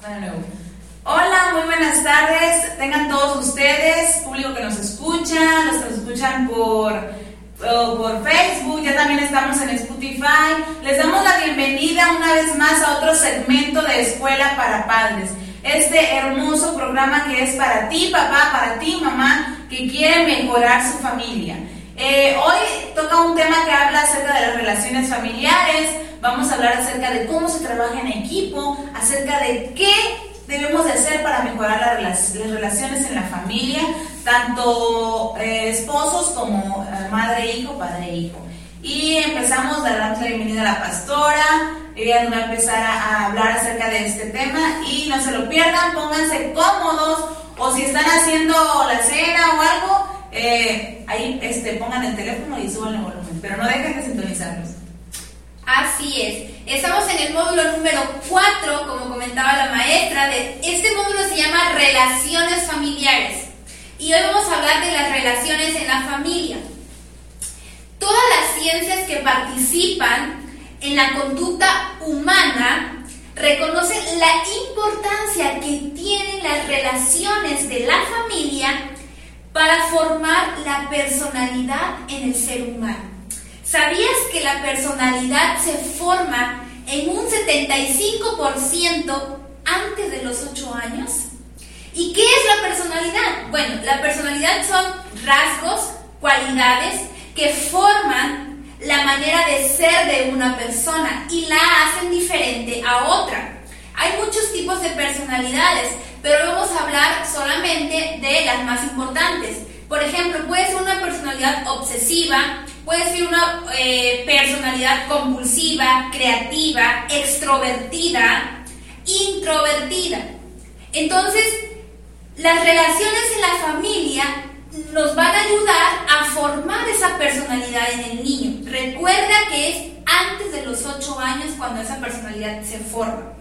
Hola, muy buenas tardes. Tengan todos ustedes, público que nos escucha, los que nos escuchan por, por Facebook, ya también estamos en Spotify. Les damos la bienvenida una vez más a otro segmento de Escuela para Padres. Este hermoso programa que es para ti, papá, para ti, mamá, que quiere mejorar su familia. Eh, hoy toca un tema que habla acerca de las relaciones familiares, vamos a hablar acerca de cómo se trabaja en equipo, acerca de qué debemos de hacer para mejorar las, relaciones en la familia, tanto eh, esposos como eh, madre-hijo, padre-hijo. Y empezamos, damos la bienvenida a la pastora, ella va a empezar a, hablar acerca de este tema y no se lo pierdan, pónganse cómodos o si están haciendo la cena o algo, eh, ahí este, pongan el teléfono y suban el volumen, pero no dejen de sintonizarnos. Así es. Estamos en el módulo número 4, como comentaba la maestra. Este módulo se llama Relaciones Familiares. Y hoy vamos a hablar de las relaciones en la familia. Todas las ciencias que participan en la conducta humana reconocen la importancia que tienen las relaciones de la familia para formar la personalidad en el ser humano. ¿Sabías que la personalidad se forma en un 75% antes de los 8 años? ¿Y qué es la personalidad? Bueno, la personalidad son rasgos, cualidades que forman la manera de ser de una persona y la hacen diferente a otra. Hay muchos tipos de personalidades, pero vamos a hablar solamente de las más importantes. Por ejemplo, puede ser una personalidad obsesiva, puede ser una eh, personalidad compulsiva, creativa, extrovertida, introvertida. Entonces, las relaciones en la familia nos van a ayudar a formar esa personalidad en el niño. Recuerda que es antes de los 8 años cuando esa personalidad se forma.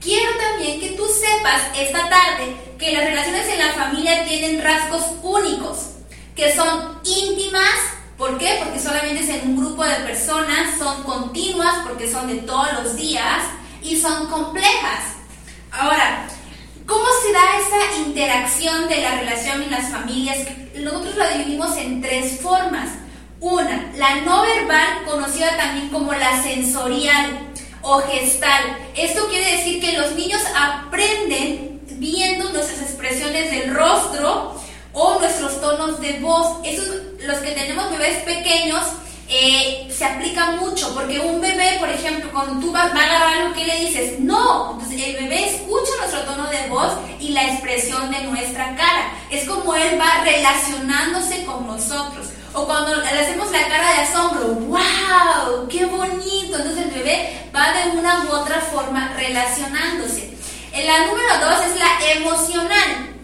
Quiero también que tú sepas esta tarde que las relaciones en la familia tienen rasgos únicos, que son íntimas, ¿por qué? Porque solamente es en un grupo de personas, son continuas porque son de todos los días y son complejas. Ahora, ¿cómo se da esa interacción de la relación en las familias? Nosotros la dividimos en tres formas. Una, la no verbal, conocida también como la sensorial o gestal. Esto quiere decir que los niños aprenden viendo nuestras expresiones del rostro o nuestros tonos de voz. Esos, los que tenemos bebés pequeños, eh, se aplica mucho, porque un bebé, por ejemplo, cuando tú vas, a agarrar algo, ¿qué le dices? No, entonces el bebé escucha nuestro tono de voz y la expresión de nuestra cara. Es como él va relacionándose con nosotros. O cuando le hacemos la cara de asombro, ¡wow! ¡Qué bonito! Entonces el bebé va de una u otra forma relacionándose. La número dos es la emocional,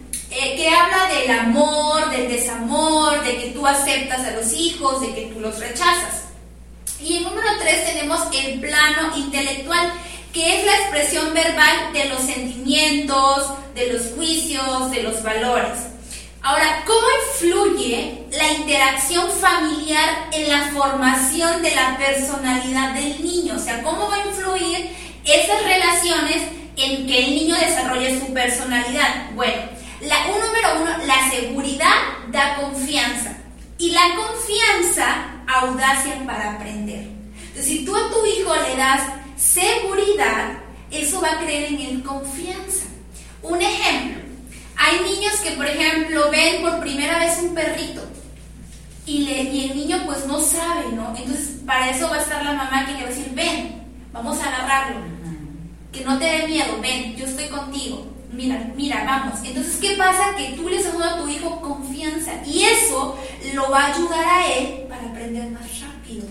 que habla del amor, del desamor, de que tú aceptas a los hijos, de que tú los rechazas. Y el número tres tenemos el plano intelectual, que es la expresión verbal de los sentimientos, de los juicios, de los valores. Ahora, ¿cómo influye la interacción familiar en la formación de la personalidad del niño? O sea, ¿cómo va a influir esas relaciones en que el niño desarrolle su personalidad? Bueno, la, un número uno, la seguridad da confianza. Y la confianza, audacia para aprender. Entonces, si tú a tu hijo le das seguridad, eso va a creer en él confianza. Un ejemplo, hay niños que, por ejemplo, ven por primera vez un perrito y, le, y el niño pues no sabe, ¿no? Entonces, para eso va a estar la mamá que le va a decir, ven, vamos a agarrarlo, que no te dé miedo, ven, yo estoy contigo, mira, mira, vamos. Entonces, ¿qué pasa? Que tú le estás dando a tu hijo confianza y eso lo va a ayudar a él para aprender más rápido.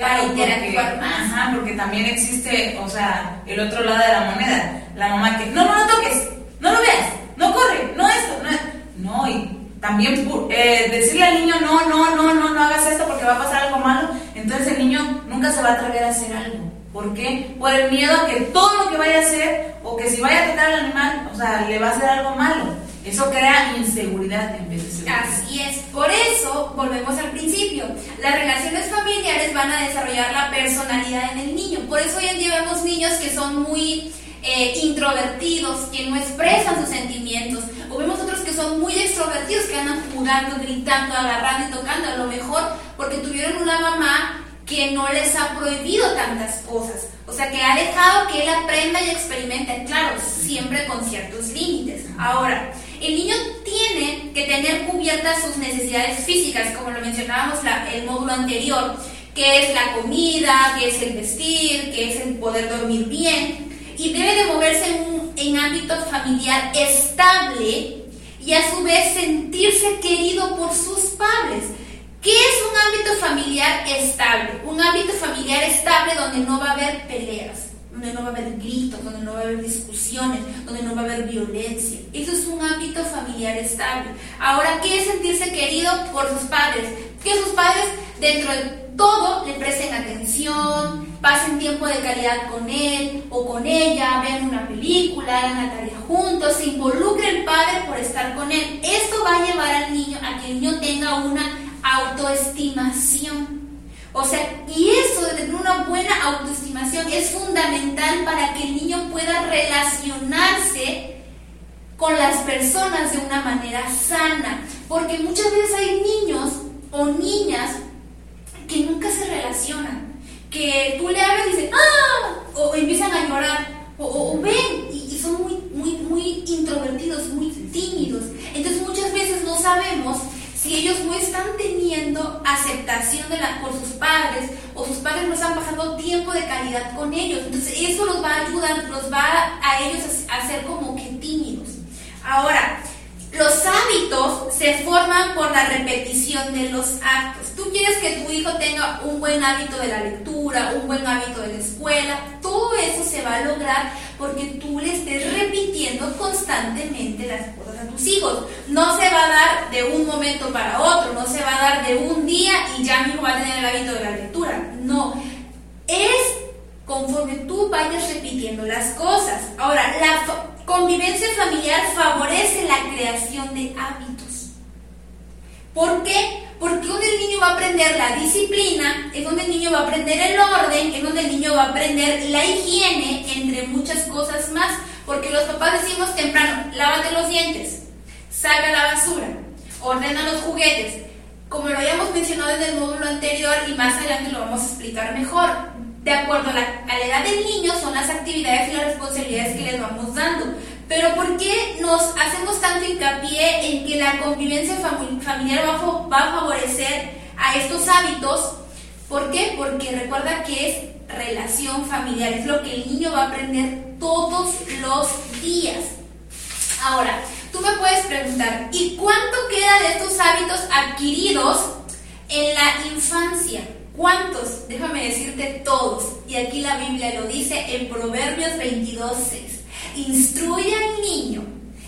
para interactuar más. Ajá, porque también existe, o sea, el otro lado de la moneda. La mamá que, no, no lo toques, no lo veas, no corre, no esto, no. No, y también eh, decirle al niño, no, no, no, no, no hagas esto porque va a pasar algo malo, entonces el niño nunca se va a atrever a hacer algo. ¿Por qué? Por el miedo a que todo lo que vaya a hacer o que si vaya a tocar al animal, o sea, le va a hacer algo malo. Eso crea inseguridad en vez. Así es. Por eso, volvemos al principio. Las relaciones familiares van a desarrollar la personalidad en el niño. Por eso hoy en día vemos niños que son muy eh, introvertidos, que no expresan sus sentimientos, o vemos otros que son muy extrovertidos, que andan jugando, gritando, agarrando y tocando, a lo mejor porque tuvieron una mamá que no les ha prohibido tantas cosas, o sea, que ha dejado que él aprenda y experimente, claro, siempre con ciertos límites. Ahora, el niño tiene que tener cubiertas sus necesidades físicas, como lo mencionábamos en el módulo anterior, que es la comida, que es el vestir, que es el poder dormir bien, y debe de moverse en, en ámbito familiar estable y a su vez sentirse querido por sus padres. ¿Qué es un ámbito familiar estable? Un ámbito familiar estable donde no va a haber peleas, donde no va a haber gritos, donde no va a haber discusiones, donde no va a haber violencia. Eso es un ámbito familiar estable. Ahora, ¿qué es sentirse querido por sus padres? Que sus padres, dentro de todo, le presten atención, pasen tiempo de calidad con él o con ella, vean una película, hagan la tarea juntos, se involucre el padre por estar con él. Esto va a llevar al niño a que el niño tenga una autoestimación. O sea, y eso de tener una buena autoestimación es fundamental para que el niño pueda relacionarse con las personas de una manera sana. Porque muchas veces hay niños o niñas que nunca se relacionan. Que tú le hablas y dicen, ¡ah! O empiezan a llorar. O, ven y, y, son muy, muy, muy introvertidos, muy tímidos. Entonces muchas veces no sabemos si ellos no están teniendo aceptación de la, por sus padres o sus padres no están pasando tiempo de calidad con ellos. Entonces eso los va a ayudar, los va a, ellos a, ser como que tímidos. Ahora, los hábitos se forman por la repetición de los actos. Tú quieres que tu hijo tenga un buen hábito de la lectura, un buen hábito de la escuela, todo eso se va a lograr porque tú le estés repitiendo constantemente las cosas a tus hijos. No se va a dar de un momento para otro, no se va a dar de un día y ya mi hijo va a tener el hábito de la lectura. No, es conforme tú vayas repitiendo las cosas. Ahora, la Convivencia familiar favorece la creación de hábitos. ¿Por qué? Porque donde el niño va a aprender la disciplina, es donde el niño va a aprender el orden, es donde el niño va a aprender la higiene, entre muchas cosas más. Porque los papás decimos temprano, lávate los dientes, saca la basura, ordena los juguetes. Como lo habíamos mencionado en el módulo anterior y más adelante lo vamos a explicar mejor, de acuerdo a la, edad del niño, son las actividades y las responsabilidades que les vamos dando. Pero ¿por qué nos hacemos tanto hincapié en que la convivencia familiar va, a favorecer a estos hábitos? ¿Por qué? Porque recuerda que es relación familiar, es lo que el niño va a aprender todos los días. Ahora, tú me puedes preguntar, ¿y cuánto queda de estos hábitos adquiridos en la infancia? ¿Cuántos? Déjame decirte todos. Y aquí la Biblia lo dice en Proverbios 22, 6. Instruye al niño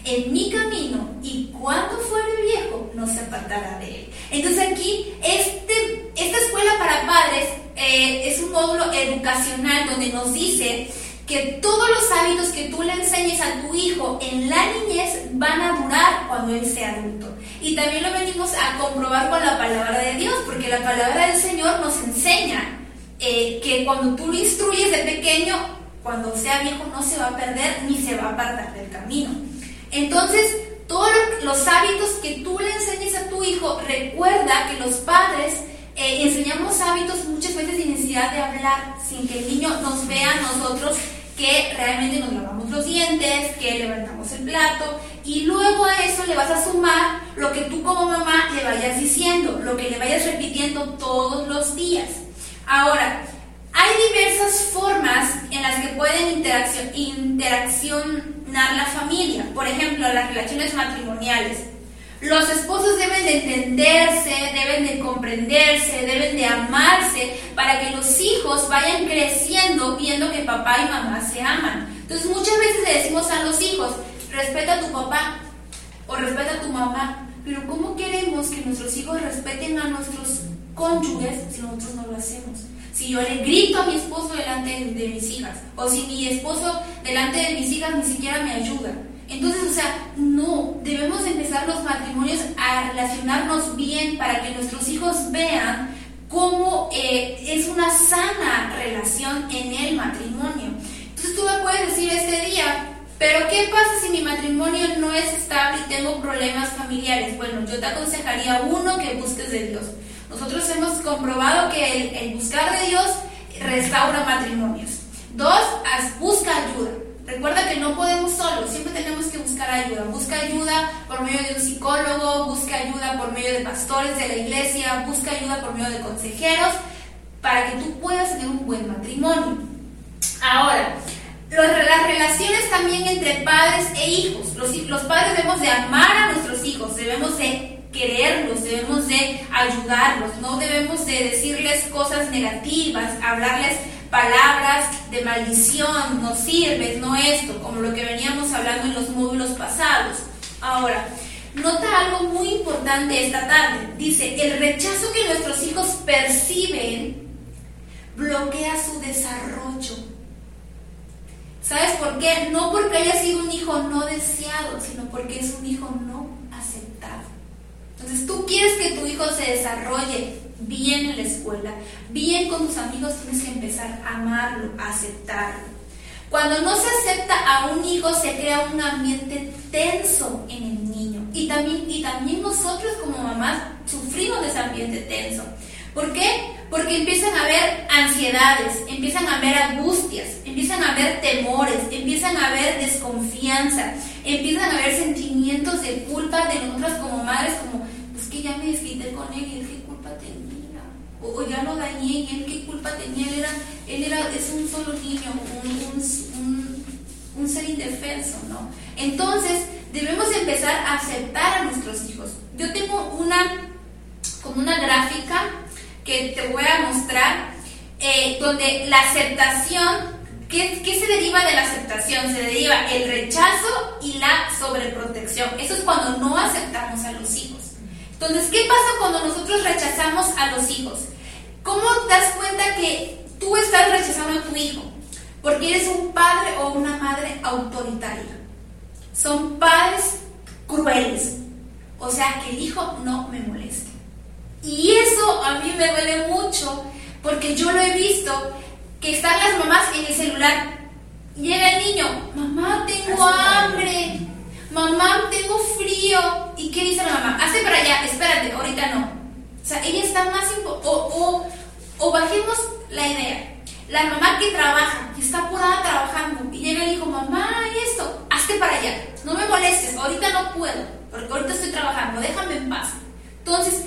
en mi camino y cuando fuere viejo no se apartará de él. Entonces aquí este, esta escuela para padres eh, es un módulo educacional donde nos dice que todos los hábitos que tú le enseñes a tu hijo en la niñez van a durar cuando él sea adulto. Y también lo venimos a comprobar con la palabra de Dios, porque la palabra del Señor nos enseña eh, que cuando tú lo instruyes de pequeño, cuando sea viejo no se va a perder ni se va a apartar del camino. Entonces, todos los hábitos que tú le enseñes a tu hijo, recuerda que los padres eh, enseñamos hábitos muchas veces sin necesidad de hablar, sin que el niño nos vea a nosotros que realmente nos lavamos los dientes, que levantamos el plato y luego a eso le vas a sumar lo que tú como mamá le vayas diciendo, lo que le vayas repitiendo todos los días. Ahora, hay diversas formas en las que pueden interacción, interaccionar la familia, por ejemplo, las relaciones matrimoniales. Los esposos deben de entenderse, deben de comprenderse, deben de amarse para que los hijos vayan creciendo viendo que papá y mamá se aman. Entonces muchas veces le decimos a los hijos, respeta a tu papá o respeta a tu mamá, pero ¿cómo queremos que nuestros hijos respeten a nuestros cónyuges si nosotros no lo hacemos? Si yo le grito a mi esposo delante de mis hijas, o si mi esposo delante de mis hijas ni siquiera me ayuda. Entonces, o sea, no, debemos empezar los matrimonios a relacionarnos bien para que nuestros hijos vean cómo eh, es una sana relación en el matrimonio. Entonces tú me puedes decir este día, pero ¿qué pasa si mi matrimonio no es estable y tengo problemas familiares? Bueno, yo te aconsejaría uno que busques de Dios. Nosotros hemos comprobado que el, buscar de Dios restaura matrimonios. Dos, busca ayuda. Recuerda que no podemos solos, siempre tenemos que buscar ayuda. Busca ayuda por medio de un psicólogo, busca ayuda por medio de pastores de la iglesia, busca ayuda por medio de consejeros para que tú puedas tener un buen matrimonio. Ahora, las relaciones también entre padres e hijos. Los, los padres debemos de amar a nuestros hijos, debemos de quererlos, debemos de ayudarlos, no debemos de decirles cosas negativas, hablarles palabras de maldición, no sirves, no esto, como lo que veníamos hablando en los módulos pasados. Ahora, nota algo muy importante esta tarde. Dice, el rechazo que nuestros hijos perciben bloquea su desarrollo. ¿Sabes por qué? No porque haya sido un hijo no deseado, sino porque es un hijo no aceptado. Entonces tú quieres que tu hijo se desarrolle bien en la escuela, bien con tus amigos, tienes que empezar a amarlo, a aceptarlo. Cuando no se acepta a un hijo, se crea un ambiente tenso en el niño. Y también, y también nosotros como mamás sufrimos de ese ambiente tenso. ¿Por qué? Porque empiezan a haber ansiedades, empiezan a haber angustias, empiezan a haber temores, empiezan a haber desconfianza, empiezan a haber sentimientos de culpa de nosotras como madres, como, pues que ya me desquité con él y qué culpa tenía, o, ya lo dañé y él qué culpa tenía, él era, él era, es un solo niño, un, un ser indefenso, ¿no? Entonces, debemos empezar a aceptar a nuestros hijos. Yo tengo una, como una gráfica que te voy a mostrar, eh, donde la aceptación, ¿qué, ¿qué se deriva de la aceptación? Se deriva el rechazo y la sobreprotección. Eso es cuando no aceptamos a los hijos. Entonces, ¿qué pasa cuando nosotros rechazamos a los hijos? ¿Cómo das cuenta que tú estás rechazando a tu hijo? Porque eres un padre o una madre autoritaria. Son padres crueles. O sea, que el hijo no me moleste. Y eso a mí me duele mucho porque yo lo he visto que están las mamás en el celular. Llega el niño, mamá, tengo hambre, mamá, tengo frío. ¿Y qué dice la mamá? Hace para allá, espérate, ahorita no. O sea, ella está más... O, o, o bajemos la idea. La mamá que trabaja, que está apurada trabajando, y llega el hijo, mamá, esto, hazte para allá, no me molestes, ahorita no puedo, porque ahorita estoy trabajando, déjame en paz. Entonces,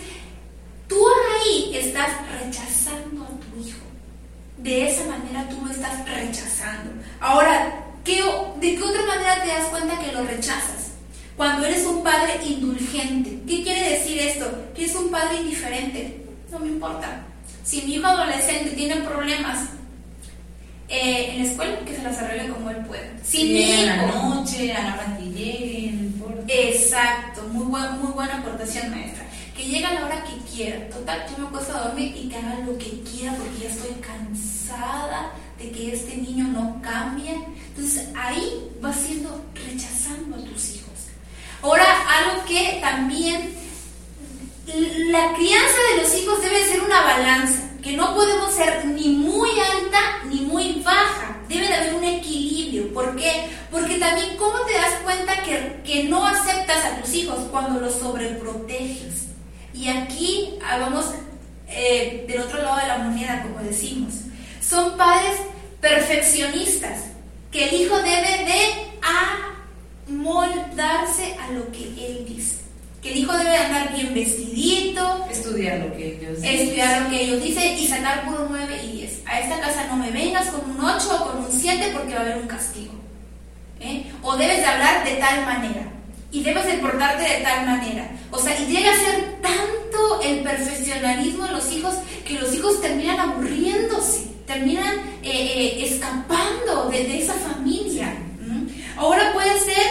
Tú ahí estás rechazando. De esa manera tú lo estás rechazando. Ahora, ¿qué, ¿de qué otra manera te das cuenta que lo rechazas? Cuando eres un padre indulgente. ¿Qué quiere decir esto? Que es un padre indiferente. No me importa. Si mi hijo adolescente tiene problemas eh, en la escuela, que se las arregle como él pueda. Si mi hijo, a la noche, a la llegue, no importa. Exacto, muy, muy buena aportación maestra que llegue a la hora que quiera. Total, yo me acuesto a dormir y que haga lo que quiera porque ya estoy cansada de que este niño no cambie. Entonces ahí vas siendo rechazando a tus hijos. Ahora, algo que también la crianza de los hijos debe ser una balanza, que no podemos ser ni muy alta ni muy baja. Debe de haber un equilibrio. ¿Por qué? Porque también, ¿cómo te das cuenta que, que no aceptas a tus hijos cuando los sobreproteges? Y aquí vamos eh, del otro lado de la moneda, como decimos. Son padres perfeccionistas, que el hijo debe de amoldarse a lo que él dice. Que el hijo debe andar bien vestidito, estudiar lo que ellos dicen, estudiar lo que ellos dicen y sacar puro 9 y 10. A esta casa no me vengas con un 8 o con un 7 porque va a haber un castigo. ¿eh? O debes de hablar de tal manera y debes de portarte de tal manera. O sea, y llega a ser tanto el perfeccionalismo de los hijos que los hijos terminan aburriéndose, terminan eh, eh, escapando de, esa familia. Ahora puede ser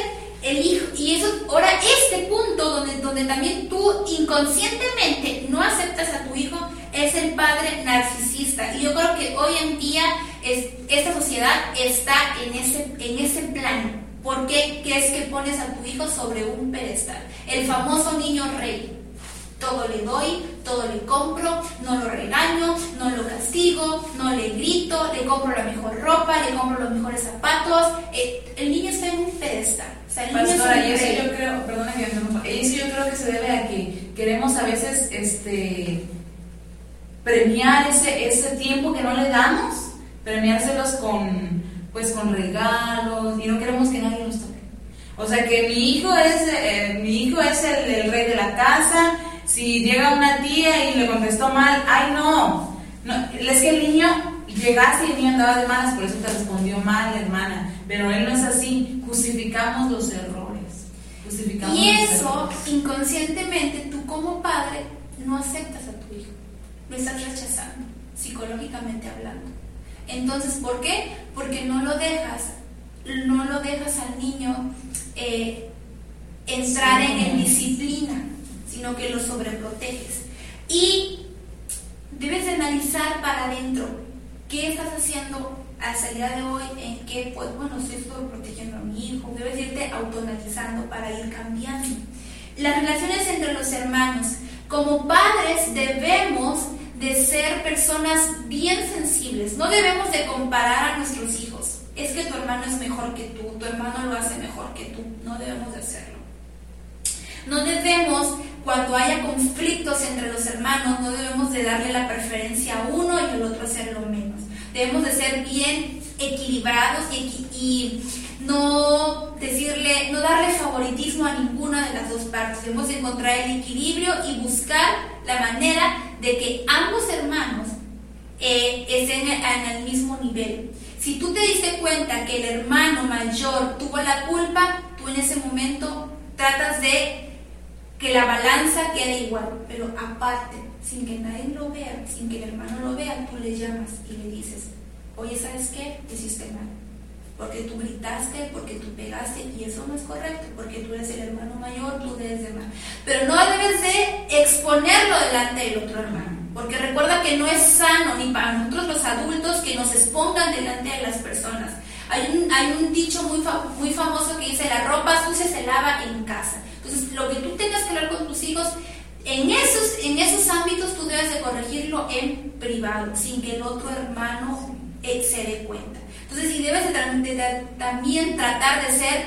el hijo, y eso, ahora este punto donde, donde también tú inconscientemente no aceptas a tu hijo es el padre narcisista. Y yo creo que hoy en día es, esta sociedad está en ese, en ese plano. ¿Por qué crees que pones a tu hijo sobre un pedestal? El famoso niño rey. Todo le doy, todo le compro, no lo regaño, no lo castigo, no le grito, le compro la mejor ropa, le compro los mejores zapatos. Eh, el niño está en un pedestal. O sea, el niño Pastora, eso yo creo, perdona que eso yo creo que se debe a que queremos a veces este premiar ese, ese tiempo que no le damos, premiárselos con pues con regalos y no queremos que nadie nos toque. O sea que mi hijo es eh, mi hijo es el, el rey de la casa si llega una tía y le contestó mal, ay no, no es que el niño llegaste y el niño andaba de malas, por eso te respondió mal, hermana. Pero él no es así, justificamos los errores. Justificamos y eso, inconscientemente, tú como padre no aceptas a tu hijo, lo estás rechazando, psicológicamente hablando. Entonces, ¿por qué? Porque no lo dejas, no lo dejas al niño eh, entrar en, en disciplina sino que lo sobreproteges. Y debes analizar para adentro qué estás haciendo hasta el día de hoy, en qué, pues bueno, estoy protegiendo a mi hijo, debes irte autoanalizando para ir cambiando. Las relaciones entre los hermanos. Como padres debemos de ser personas bien sensibles, no debemos de comparar a nuestros hijos. Es que tu hermano es mejor que tú, tu hermano lo hace mejor que tú, no debemos de hacerlo. No debemos cuando haya conflictos entre los hermanos, no debemos de darle la preferencia a uno y al otro hacerlo menos. Debemos de ser bien equilibrados y, no decirle, no darle favoritismo a ninguna de las dos partes. Debemos encontrar el equilibrio y buscar la manera de que ambos hermanos eh, estén en el mismo nivel. Si tú te diste cuenta que el hermano mayor tuvo la culpa, tú en ese momento tratas de que la balanza quede igual, pero aparte, sin que nadie lo vea, sin que el hermano lo vea, tú le llamas y le dices, oye, ¿sabes qué? Hiciste mal. Porque tú gritaste, porque tú pegaste, y eso no es correcto, porque tú eres el hermano mayor, tú debes de mal. Pero no debes de exponerlo delante del otro hermano, porque recuerda que no es sano ni para nosotros los adultos que nos expongan delante de las personas. Hay un, hay un dicho muy, famoso que dice, la ropa sucia se lava en casa. Entonces, lo que tú tengas que hablar con tus hijos, en esos, en esos ámbitos tú debes de corregirlo en privado, sin que el otro hermano se dé cuenta. Entonces, y debes de, también tratar de ser,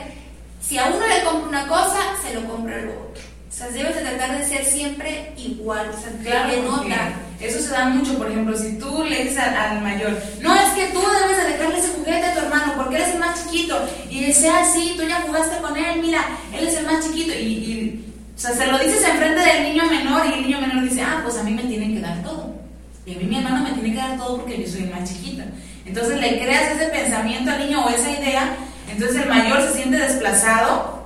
si a uno le compra una cosa, se lo compra al otro. O sea, debes de tratar de ser siempre igual, o sea, claro, de nota. Eso se da mucho, por ejemplo, si tú le dices al, mayor, no, es que tú debes de dejarle ese juguete a tu hermano porque él es el más chiquito, y sea así, tú ya jugaste con él, mira, él es el más chiquito, y, o sea, se lo dices enfrente del niño menor y el niño menor dice, ah, pues a mí me tienen que dar todo. Y a mí mi hermano me tiene que dar todo porque yo soy el más chiquito. Entonces le creas ese pensamiento al niño o esa idea, entonces el mayor se siente desplazado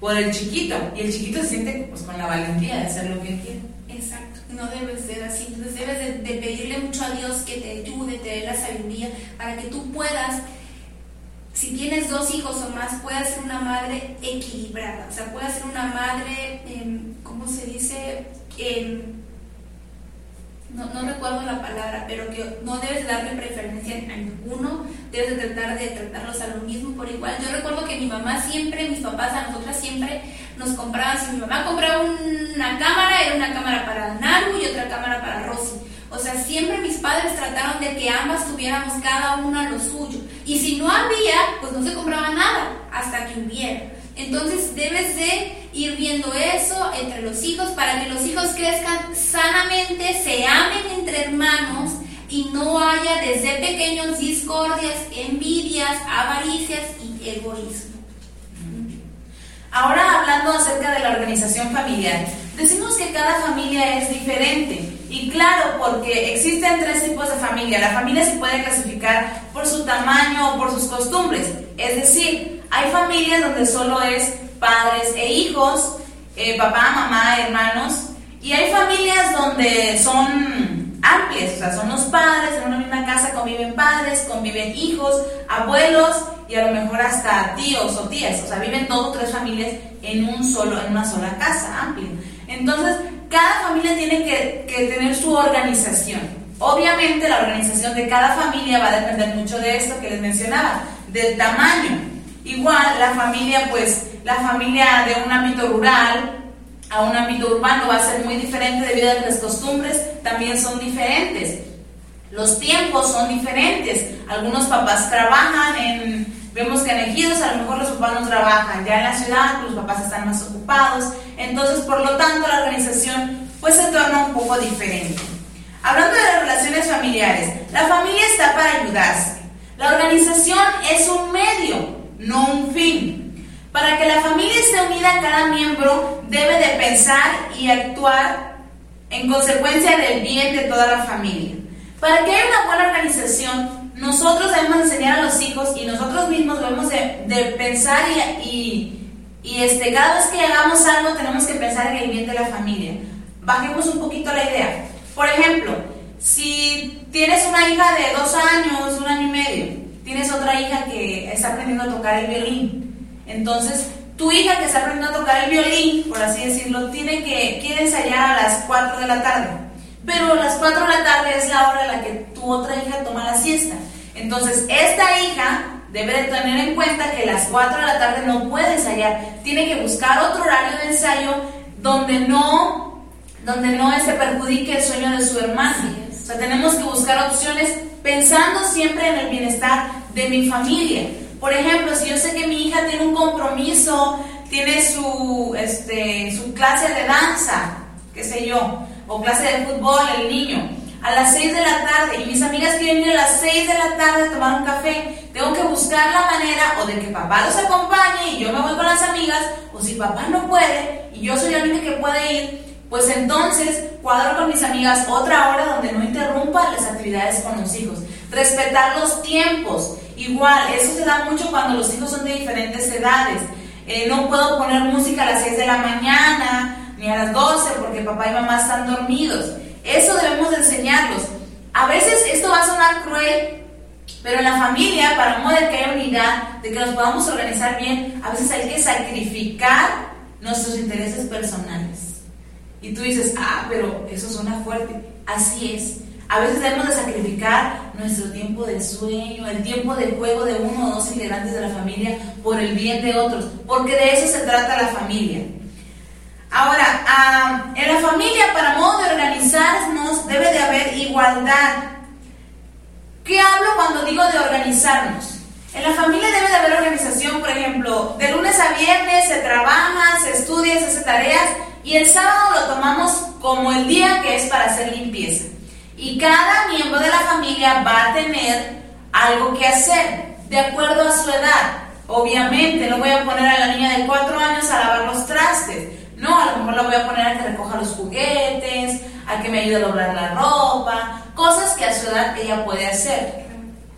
por el chiquito y el chiquito se siente pues con la valentía de hacer lo que quiere. Exacto, no debes ser así, entonces debes de, pedirle mucho a Dios que te ayude, te dé la sabiduría para que tú puedas si tienes dos hijos o más, puedas ser una madre equilibrada, o sea, puedas ser una madre, em, ¿cómo se dice? Em, no, no, recuerdo la palabra, pero que no debes darle preferencia a ninguno, debes de tratar de tratarlos a lo mismo por igual. Yo recuerdo que mi mamá siempre, mis papás a nosotras siempre nos compraban, si mi mamá compraba una cámara, era una cámara para Naru y otra cámara para Rosy. O sea, siempre mis padres trataron de que ambas tuviéramos cada una lo suyo. Y si no había, pues no se compraba nada hasta que hubiera. Entonces debes de ir viendo eso entre los hijos para que los hijos crezcan sanamente, se amen entre hermanos y no haya desde pequeños discordias, envidias, avaricias y egoísmo. Ahora hablando acerca de la organización familiar, decimos que cada familia es diferente. Y claro, porque existen tres tipos de familia. La familia se puede clasificar por su tamaño o por sus costumbres. Es decir, hay familias donde solo es padres e hijos, eh, papá, mamá, hermanos. Y hay familias donde son amplias, o sea, son los padres, en una misma casa conviven padres, conviven hijos, abuelos y a lo mejor hasta tíos o tías. O sea, viven todos tres familias en, un solo, en una sola casa amplia. Entonces, cada familia tiene que, tener su organización. Obviamente la organización de cada familia va a depender mucho de esto que les mencionaba, del tamaño. Igual la familia, pues la familia de un ámbito rural, a un ámbito urbano va a ser muy diferente debido a que las costumbres también son diferentes. Los tiempos son diferentes. Algunos papás trabajan en, vemos que en ejidos a lo mejor los papás no trabajan. Ya en la ciudad los papás están más ocupados. Entonces, por lo tanto, la organización pues se torna un poco diferente. Hablando de las relaciones familiares, la familia está para ayudarse. La organización es un medio, no un fin. Para que la familia esté unida, cada miembro debe de pensar y actuar en consecuencia del bien de toda la familia. Para que haya una buena organización, nosotros debemos enseñar a los hijos y nosotros mismos debemos de, pensar y, y, este, cada vez que hagamos algo tenemos que pensar en el bien de la familia. Bajemos un poquito la idea. Por ejemplo, si tienes una hija de dos años, un año y medio, tienes otra hija que está aprendiendo a tocar el violín, entonces, tu hija que está aprendiendo a tocar el violín, por así decirlo, tiene que, quiere ensayar a las 4 de la tarde. Pero a las 4 de la tarde es la hora en la que tu otra hija toma la siesta. Entonces, esta hija debe de tener en cuenta que a las 4 de la tarde no puede ensayar. Tiene que buscar otro horario de ensayo donde no, donde no se perjudique el sueño de su hermana. O sea, tenemos que buscar opciones pensando siempre en el bienestar de mi familia. Por ejemplo, si yo sé que mi hija tiene un compromiso, tiene su, este, su clase de danza, qué sé yo, o clase de fútbol, el niño, a las 6 de la tarde y mis amigas quieren ir a las 6 de la tarde a tomar un café, tengo que buscar la manera o de que papá los acompañe y yo me voy con las amigas, o si papá no puede y yo soy la única que puede ir, pues entonces cuadro con mis amigas otra hora donde no interrumpa las actividades con los hijos. Respetar los tiempos. Igual, eso se da mucho cuando los hijos son de diferentes edades. Eh, no puedo poner música a las 6 de la mañana ni a las 12 porque papá y mamá están dormidos. Eso debemos enseñarlos. A veces esto va a sonar cruel, pero en la familia, para modo de que haya unidad, de que nos podamos organizar bien, a veces hay que sacrificar nuestros intereses personales. Y tú dices, ah, pero eso suena fuerte. Así es. A veces debemos de sacrificar nuestro tiempo de sueño, el tiempo de juego de uno o dos integrantes de la familia por el bien de otros, porque de eso se trata la familia. Ahora, ah, en la familia, para modo de organizarnos, debe de haber igualdad. ¿Qué hablo cuando digo de organizarnos? En la familia debe de haber organización, por ejemplo, de lunes a viernes se trabaja, se estudia, se hace tareas y el sábado lo tomamos como el día que es para hacer limpieza. Y cada miembro de la familia va a tener algo que hacer de acuerdo a su edad. Obviamente, no voy a poner a la niña de 4 años a lavar los trastes. No, a lo mejor la voy a poner a que recoja los juguetes, a que me ayude a doblar la ropa, cosas que a su edad ella puede hacer.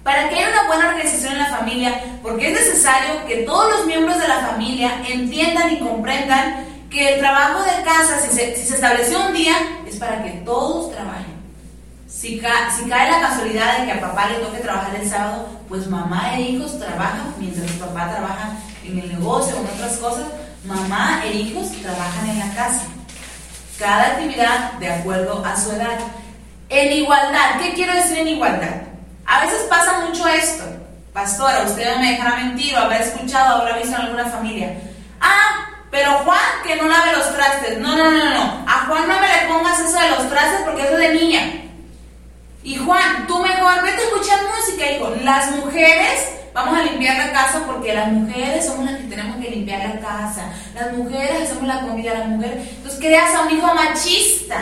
Para que haya una buena organización en la familia, porque es necesario que todos los miembros de la familia entiendan y comprendan que el trabajo de casa, si se, si se estableció un día, es para que todos trabajen. Si, cae la casualidad de que a papá le toque trabajar el sábado, pues mamá e hijos trabajan mientras papá trabaja en el negocio o en otras cosas. Mamá e hijos trabajan en la casa. Cada actividad de acuerdo a su edad. En igualdad, ¿qué quiero decir en igualdad? A veces pasa mucho esto. Pastora, usted no me dejará mentir o haber escuchado habrá visto en alguna familia. Ah, pero Juan, que no lave los trastes. No, no, no, no. A Juan no me le pongas eso de los trastes porque eso es de niña. Y Juan, tú mejor vete a escuchar música, hijo. Las mujeres vamos a limpiar la casa porque las mujeres somos las que tenemos que limpiar la casa. Las mujeres hacemos la comida, las mujeres. Entonces creas a un hijo machista.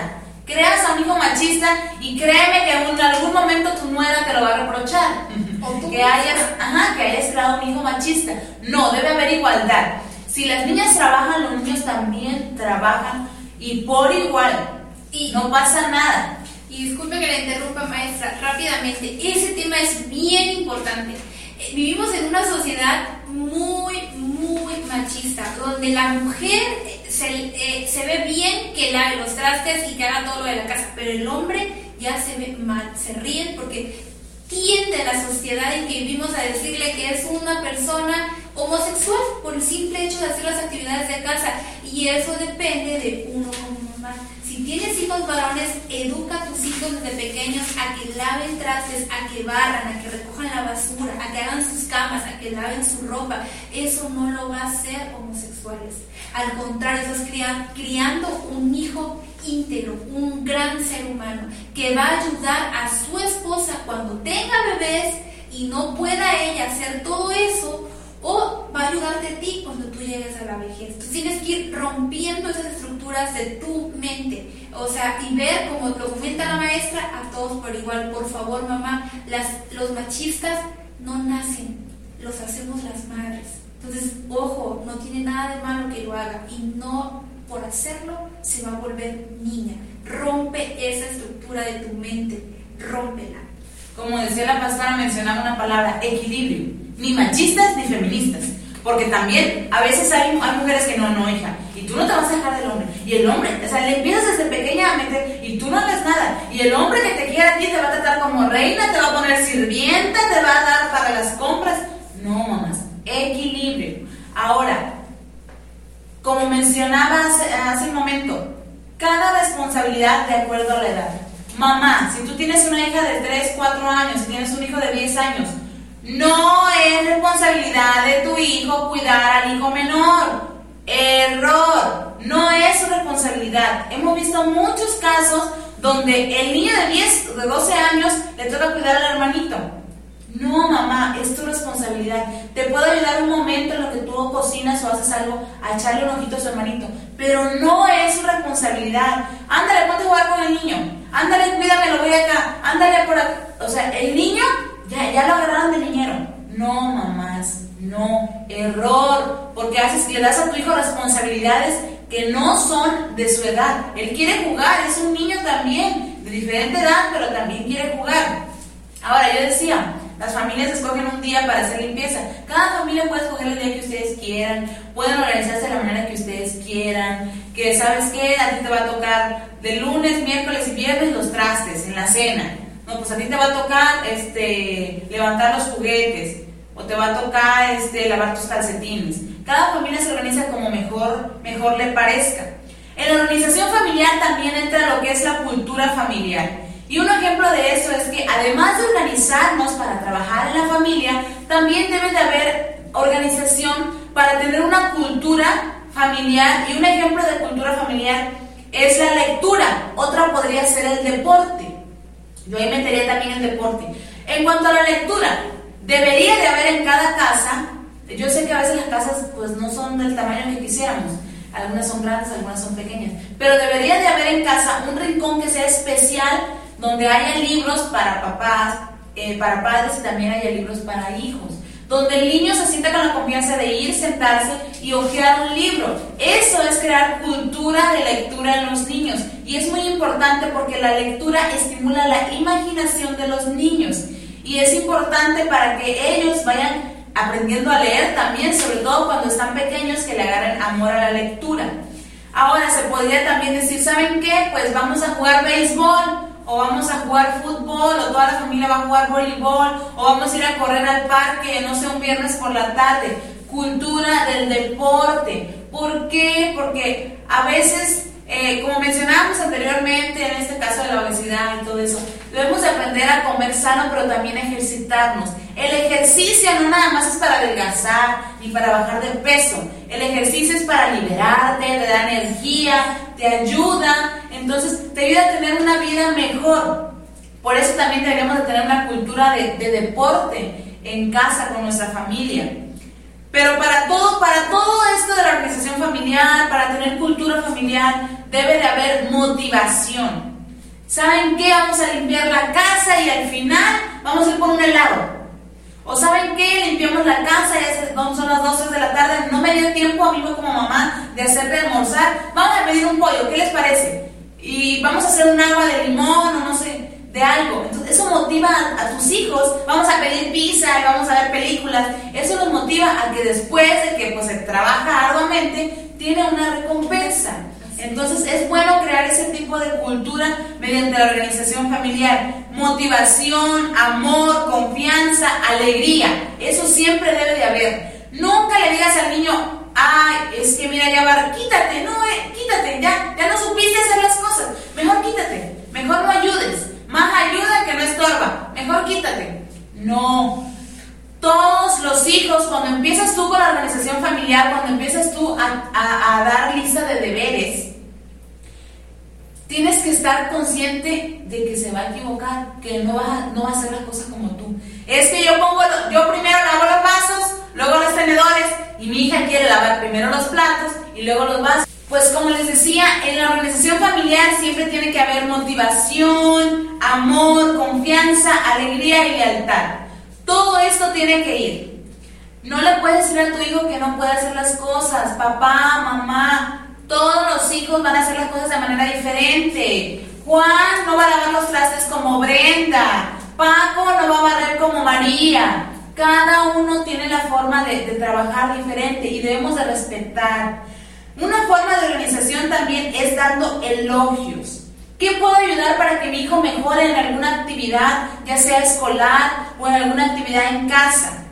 Creas a un hijo machista y créeme que en algún momento tu nuera te lo va a reprochar. que hayas, ajá, que hayas creado un hijo machista. No, debe haber igualdad. Si las niñas trabajan, los niños también trabajan y por igual. Y no pasa nada. Y disculpe que la interrumpa, maestra, rápidamente. Ese tema es bien importante. Eh, vivimos en una sociedad muy, muy machista, donde la mujer eh, se, eh, se, ve bien que lave los trastes y que haga todo lo de la casa, pero el hombre ya se ve mal, se ríen porque tiende la sociedad en que vivimos a decirle que es una persona homosexual por el simple hecho de hacer las actividades de casa y eso depende de uno como tienes hijos varones, educa a tus hijos desde pequeños a que laven trastes, a que barran, a que recojan la basura, a que hagan sus camas a que laven su ropa. Eso no lo va a hacer homosexuales. Al contrario, estás criando un hijo íntegro, un gran ser humano, que va a ayudar a su esposa cuando tenga bebés y no pueda ella hacer todo eso, o va a ayudarte a ti cuando tú llegues a la vejez. Tú tienes que ir rompiendo esas estructuras de tu mente, o sea, y ver, como lo comenta la maestra, a todos por igual. Por favor, mamá, las, los machistas no nacen, los hacemos las madres. Entonces, ojo, no tiene nada de malo que lo haga y no por hacerlo se va a volver niña. Rompe esa estructura de tu mente, rómpela. Como decía la pastora, mencionaba una palabra, equilibrio. Ni machistas ni feministas. Porque también a veces hay, hay mujeres que no, no, hija, y tú no te vas a dejar del hombre. Y el hombre, o sea, le empiezas desde pequeña a meter, y tú no haces nada. Y el hombre que te quiera a ti te va a tratar como reina, te va a poner sirvienta, te va a dar para las compras. No, mamás, equilibrio. Ahora, como mencionabas hace un momento, cada responsabilidad de acuerdo a la edad. Mamá, si tú tienes una hija de 3, 4 años, si tienes un hijo de 10 años, no es responsabilidad de tu hijo cuidar al hijo menor. Error. No es su responsabilidad. Hemos visto muchos casos donde el niño de 10 de 12 años le toca cuidar al hermanito. No, mamá, es tu responsabilidad. Te puedo ayudar un momento en lo que tú cocinas o haces algo a echarle un ojito a su hermanito, pero no es su responsabilidad. Ándale, ponte a jugar con el niño. Ándale, cuídame, lo voy acá. Ándale por acá. O sea, el niño ya, ya lo agarraron de niñero. No, mamás, no. Error. Porque haces, le das a tu hijo responsabilidades que no son de su edad. Él quiere jugar, es un niño también, de diferente edad, pero también quiere jugar. Ahora, yo decía, las familias escogen un día para hacer limpieza. Cada familia puede escoger el día que ustedes quieran, pueden organizarse de la manera que ustedes quieran, que sabes qué, a ti te va a tocar de lunes, miércoles y viernes los trastes en la cena. No, pues a ti te va a tocar este, levantar los juguetes o te va a tocar este, lavar tus calcetines. Cada familia se organiza como mejor, mejor le parezca. En la organización familiar también entra lo que es la cultura familiar. Y un ejemplo de eso es que además de organizarnos para trabajar en la familia, también debe de haber organización para tener una cultura familiar. Y un ejemplo de cultura familiar es la lectura. Otra podría ser el deporte. Yo ahí metería también el deporte. En cuanto a la lectura, debería de haber en cada casa, yo sé que a veces las casas pues no son del tamaño que quisiéramos, algunas son grandes, algunas son pequeñas, pero debería de haber en casa un rincón que sea especial donde haya libros para papás, eh, para padres y también haya libros para hijos. Donde el niño se sienta con la confianza de ir, sentarse y hojear un libro. Eso es crear cultura de lectura en los niños. Y es muy importante porque la lectura estimula la imaginación de los niños. Y es importante para que ellos vayan aprendiendo a leer también, sobre todo cuando están pequeños, que le agarren amor a la lectura. Ahora se podría también decir, ¿saben qué? Pues vamos a jugar béisbol o vamos a jugar fútbol, o toda la familia va a jugar voleibol, o vamos a ir a correr al parque, no sé, un viernes por la tarde. Cultura del deporte. ¿Por qué? Porque a veces, eh, como mencionábamos anteriormente, en este caso de la obesidad y todo eso, debemos aprender a comer sano, pero también ejercitarnos. El ejercicio no nada más es para adelgazar ni para bajar de peso. El ejercicio es para liberarte, te da energía, te ayuda, entonces te ayuda a tener una vida mejor. Por eso también deberíamos de tener una cultura de, de deporte en casa con nuestra familia. Pero para todo, para todo esto de la organización familiar, para tener cultura familiar, debe de haber motivación. ¿Saben qué? Vamos a limpiar la casa y al final vamos a ir por un helado. O saben qué, limpiamos la casa, ya son las 12 de la tarde, no me dio tiempo a mí como mamá de hacer de almorzar, vamos a pedir un pollo, ¿qué les parece? Y vamos a hacer un agua de limón o no sé, de algo. Entonces eso motiva a, tus hijos, vamos a pedir pizza y vamos a ver películas, eso los motiva a que después de que pues se trabaja arduamente, tiene una recompensa. Entonces es bueno crear ese tipo de cultura mediante la organización familiar. Motivación, amor, confianza, alegría. Eso siempre debe de haber. Nunca le digas al niño, ay, es que mira, ya va, quítate, no, eh, quítate, ya, ya no supiste hacer las cosas. Mejor quítate, mejor no ayudes. Más ayuda que no estorba. Mejor quítate. No. Todos los hijos, cuando empiezas tú con la organización familiar, cuando empiezas tú a, dar lista de deberes, tienes que estar consciente de que se va a equivocar, que no va, no va a hacer las cosas como tú. Es que yo pongo, yo primero lavo los vasos, luego los tenedores, y mi hija quiere lavar primero los platos y luego los vasos. Pues como les decía, en la organización familiar siempre tiene que haber motivación, amor, confianza, alegría y lealtad. Todo esto tiene que ir. No le puedes decir a tu hijo que no puede hacer las cosas. Papá, mamá, todos los hijos van a hacer las cosas de manera diferente. Juan no va a lavar los trastes como Brenda. Paco no va a barrer como María. Cada uno tiene la forma de, de trabajar diferente y debemos de respetar. Una forma de organización también es dando elogios. ¿Qué puedo ayudar para que mi hijo mejore en alguna actividad, ya sea escolar o en alguna actividad en casa?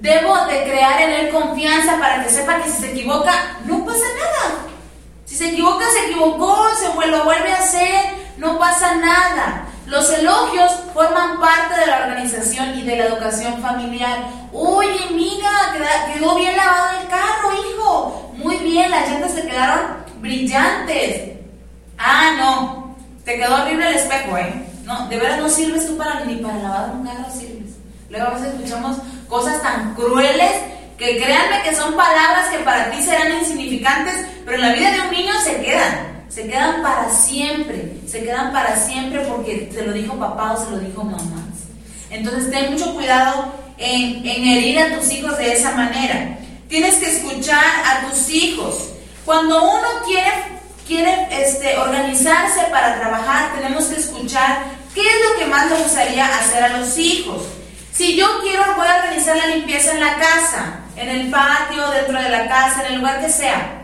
Debo de crear en él confianza para que sepa que si se equivoca, no pasa nada. Si se equivoca, se equivocó, se lo vuelve a hacer, no pasa nada. Los elogios forman parte de la organización y de la educación familiar. Oye, mira, quedó bien lavado el carro, hijo. Muy bien, las llantas se quedaron brillantes. Ah, no, te quedó horrible el espejo, ¿eh? No, de verdad no sirves tú para ni para lavar un carro, sirves. Luego a veces escuchamos cosas tan crueles que créanme que son palabras que para ti serán insignificantes, pero en la vida de un niño se quedan se quedan para siempre, se quedan para siempre porque se lo dijo papá o se lo dijo mamá. Entonces ten mucho cuidado en, herir a tus hijos de esa manera. Tienes que escuchar a tus hijos. Cuando uno quiere, quiere este, organizarse para trabajar, tenemos que escuchar qué es lo que más le gustaría hacer a los hijos. Si yo quiero, voy a organizar la limpieza en la casa, en el patio, dentro de la casa, en el lugar que sea.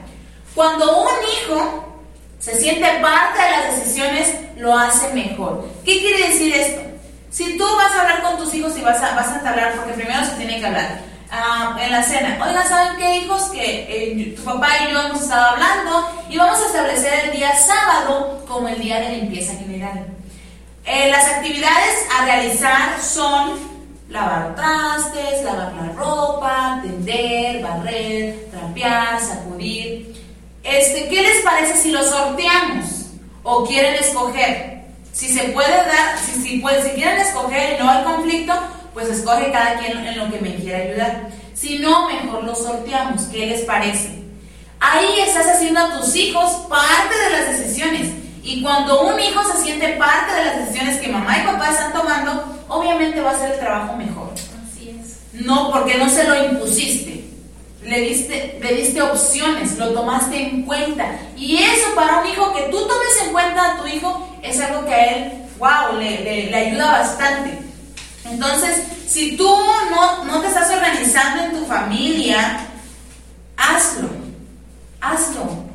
Cuando un hijo se siente parte de las decisiones, lo hace mejor. ¿Qué quiere decir esto? Si tú vas a hablar con tus hijos y vas a, vas a hablar, porque primero se tiene que hablar ah, en la cena, oiga, ¿saben qué hijos? Que eh, tu papá y yo hemos estado hablando y vamos a establecer el día sábado como el día de limpieza general. Eh, las actividades a realizar son lavar trastes, lavar la ropa, tender, barrer, trapear, sacudir. Este, ¿Qué les parece si lo sorteamos? ¿O quieren escoger? Si se puede dar, si, si, si quieren escoger y no hay conflicto, pues escoge cada quien en lo que me quiera ayudar. Si no, mejor lo sorteamos. ¿Qué les parece? Ahí estás haciendo a tus hijos parte de las decisiones. Y cuando un hijo se siente parte de las decisiones que mamá y papá están tomando, obviamente va a hacer el trabajo mejor. Así es. No, porque no se lo impusiste le diste, le diste opciones, lo tomaste en cuenta. Y eso para un hijo, que tú tomes en cuenta a tu hijo, es algo que a él, wow, le, ayuda bastante. Entonces, si tú no, no te estás organizando en tu familia, hazlo, hazlo.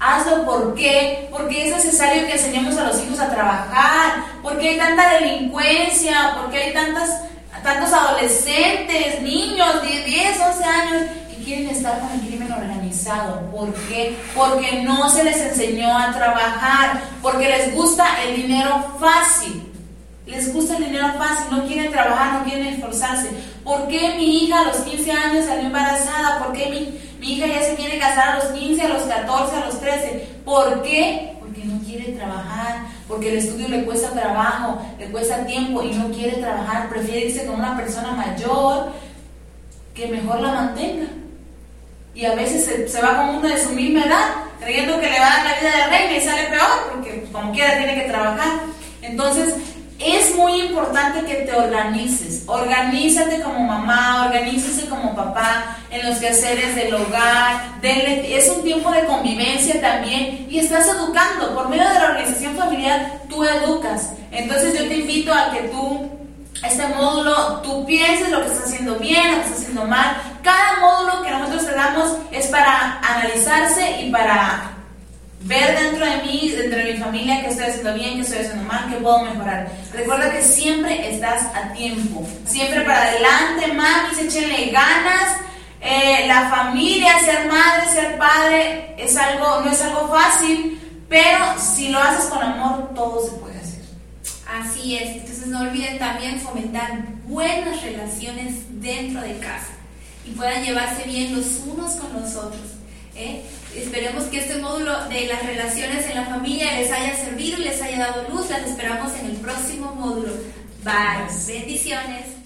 Hazlo, ¿por qué? Porque es necesario que enseñemos a los hijos a trabajar, porque hay tanta delincuencia, porque hay tantas, tantos adolescentes, niños de 10, 11 años quieren estar con el crimen organizado. ¿Por qué? Porque no se les enseñó a trabajar, porque les gusta el dinero fácil. Les gusta el dinero fácil, no quieren trabajar, no quieren esforzarse. ¿Por qué mi hija a los 15 años salió embarazada? ¿Por qué mi, mi hija ya se quiere casar a los 15, a los 14, a los 13? ¿Por qué? Porque no quiere trabajar, porque el estudio le cuesta trabajo, le cuesta tiempo y no quiere trabajar, prefiere irse con una persona mayor que mejor la mantenga y a veces se, va con uno de su misma edad, creyendo que le va a dar la vida de reina y sale peor, porque como quiera tiene que trabajar. Entonces, es muy importante que te organices. Organízate como mamá, organízate como papá en los quehaceres del hogar. es un tiempo de convivencia también y estás educando. Por medio de la organización familiar, tú educas. Entonces, yo te invito a que tú este módulo, tú pienses lo que estás haciendo bien, lo que estás haciendo mal. Cada módulo que nosotros te damos es para analizarse y para ver dentro de mí, dentro de mi familia, que estoy haciendo bien, que estoy haciendo mal, que puedo mejorar. Recuerda que siempre estás a tiempo. Siempre para adelante, mami, échenle ganas. Eh, la familia, ser madre, ser padre, es algo, no es algo fácil, pero si lo haces con amor, todo se puede hacer. Así es. Entonces no olviden también fomentar buenas relaciones dentro de casa y puedan llevarse bien los unos con los otros. ¿eh? Esperemos que este módulo de las relaciones en la familia les haya servido y les haya dado luz. Las esperamos en el próximo módulo. Bye. Bendiciones.